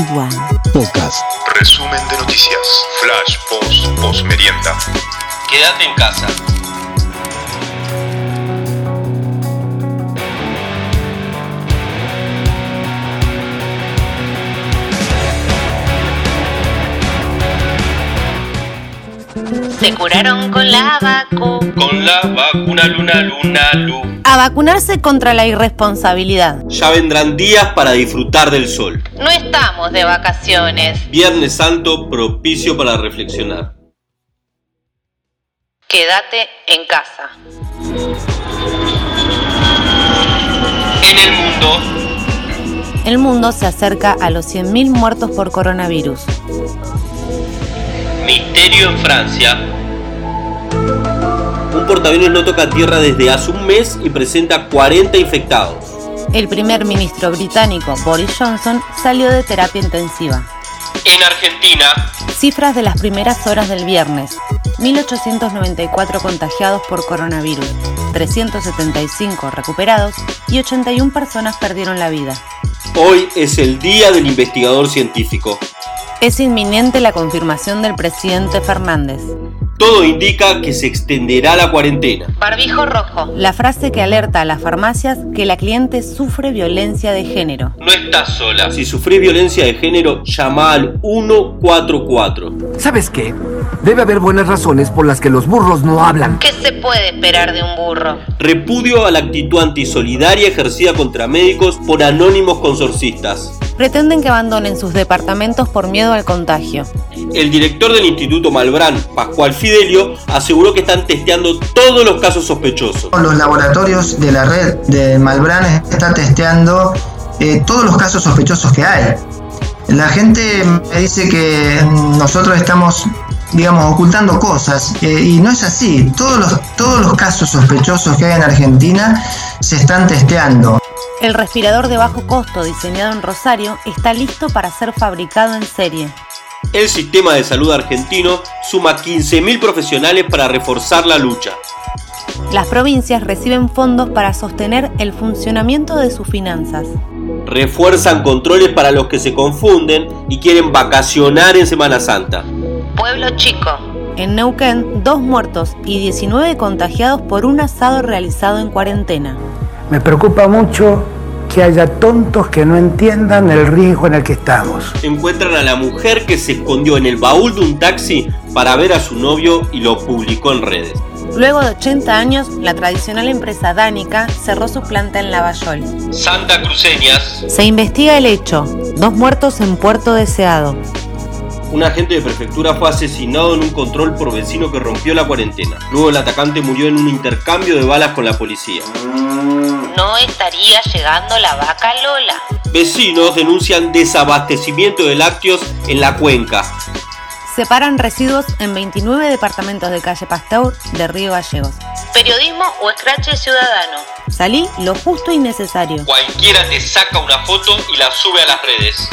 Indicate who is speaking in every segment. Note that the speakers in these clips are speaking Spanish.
Speaker 1: Igual.
Speaker 2: Podcast.
Speaker 3: Resumen de noticias. Flash, post, post merienda.
Speaker 4: Quédate en casa.
Speaker 5: Se curaron con la vacu.
Speaker 4: Con la vacuna luna luna lu.
Speaker 1: A vacunarse contra la irresponsabilidad.
Speaker 4: Ya vendrán días para disfrutar del sol.
Speaker 5: No estamos de vacaciones.
Speaker 4: Viernes Santo propicio para reflexionar.
Speaker 5: Quédate en casa.
Speaker 4: En el mundo,
Speaker 1: El mundo se acerca a los 100.000 muertos por coronavirus.
Speaker 4: Misterio en Francia. Un portaaviones no toca tierra desde hace un mes y presenta 40 infectados.
Speaker 1: El primer ministro británico Boris Johnson salió de terapia intensiva.
Speaker 4: En Argentina,
Speaker 1: Cifras de las primeras horas del viernes. 1.894 contagiados por coronavirus, 375 recuperados y 81 personas perdieron la vida.
Speaker 4: hoy es el Día del Investigador Científico.
Speaker 1: Es inminente la confirmación del presidente Fernández.
Speaker 4: Todo indica que se extenderá la cuarentena.
Speaker 5: Barbijo rojo.
Speaker 1: La frase que alerta a las farmacias que la cliente sufre violencia de género.
Speaker 4: No estás sola. Si sufrís violencia de género, llama al 144.
Speaker 6: ¿Sabes qué? Debe haber buenas razones por las que los burros no hablan.
Speaker 5: ¿Qué se puede esperar de un burro?
Speaker 4: Repudio a la actitud antisolidaria ejercida contra médicos por anónimos consorcistas.
Speaker 1: Pretenden que abandonen sus departamentos por miedo al contagio.
Speaker 4: El director del Instituto Malbrán, Pascual Fidelio, aseguró que están testeando todos los casos sospechosos.
Speaker 7: Los laboratorios de la red de Malbrán están testeando eh, todos los casos sospechosos que hay. La gente me dice que nosotros estamos, digamos, ocultando cosas eh, y no es así. Todos los, todos los casos sospechosos que hay en Argentina se están testeando.
Speaker 1: El respirador de bajo costo diseñado en Rosario está listo para ser fabricado en serie.
Speaker 4: El sistema de salud argentino suma 15.000 profesionales para reforzar la lucha.
Speaker 1: Las provincias reciben fondos para sostener el funcionamiento de sus finanzas.
Speaker 4: Refuerzan controles para los que se confunden y quieren vacacionar en Semana Santa.
Speaker 5: Pueblo chico.
Speaker 1: En Neuquén, dos muertos y 19 contagiados por un asado realizado en cuarentena.
Speaker 6: Me preocupa mucho que haya tontos que no entiendan el riesgo en el que estamos.
Speaker 4: Encuentran a la mujer que se escondió en el baúl de un taxi para ver a su novio y lo publicó en redes.
Speaker 1: Luego de 80 años, la tradicional empresa Dánica cerró su planta en Lavallol.
Speaker 4: Santa Cruceñas.
Speaker 1: Se investiga el hecho. Dos muertos en Puerto Deseado.
Speaker 4: Un agente de prefectura fue asesinado en un control por vecino que rompió la cuarentena. Luego el atacante murió en un intercambio de balas con la policía.
Speaker 5: No estaría llegando la vaca Lola.
Speaker 4: Vecinos denuncian desabastecimiento de lácteos en la cuenca.
Speaker 1: Separan residuos en 29 departamentos de calle Pasteur de Río Gallegos.
Speaker 5: Periodismo o escrache ciudadano.
Speaker 1: Salí lo justo y necesario.
Speaker 4: Cualquiera te saca una foto y la sube a las redes.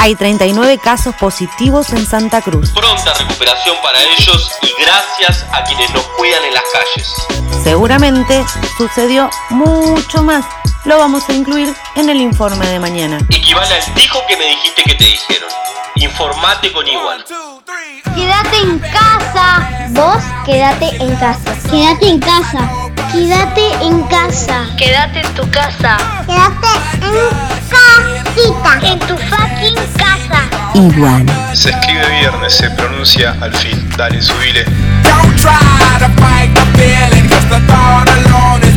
Speaker 1: Hay 39 casos positivos en Santa Cruz.
Speaker 4: Pronta recuperación para ellos y gracias a quienes nos cuidan en las calles.
Speaker 1: Seguramente sucedió mucho más. Lo vamos a incluir en el informe de mañana.
Speaker 4: Equivale al dijo que me dijiste que te dijeron. Informate con igual.
Speaker 8: Quédate en casa. Vos quédate en casa. Quédate en casa. Quédate en casa.
Speaker 5: Quédate en tu casa.
Speaker 8: Quédate en casita. En tu fucking casa.
Speaker 1: Igual.
Speaker 3: Se escribe viernes, se pronuncia al fin. Dale, subile.
Speaker 9: Don't try to fight the feeling, cause the thought alone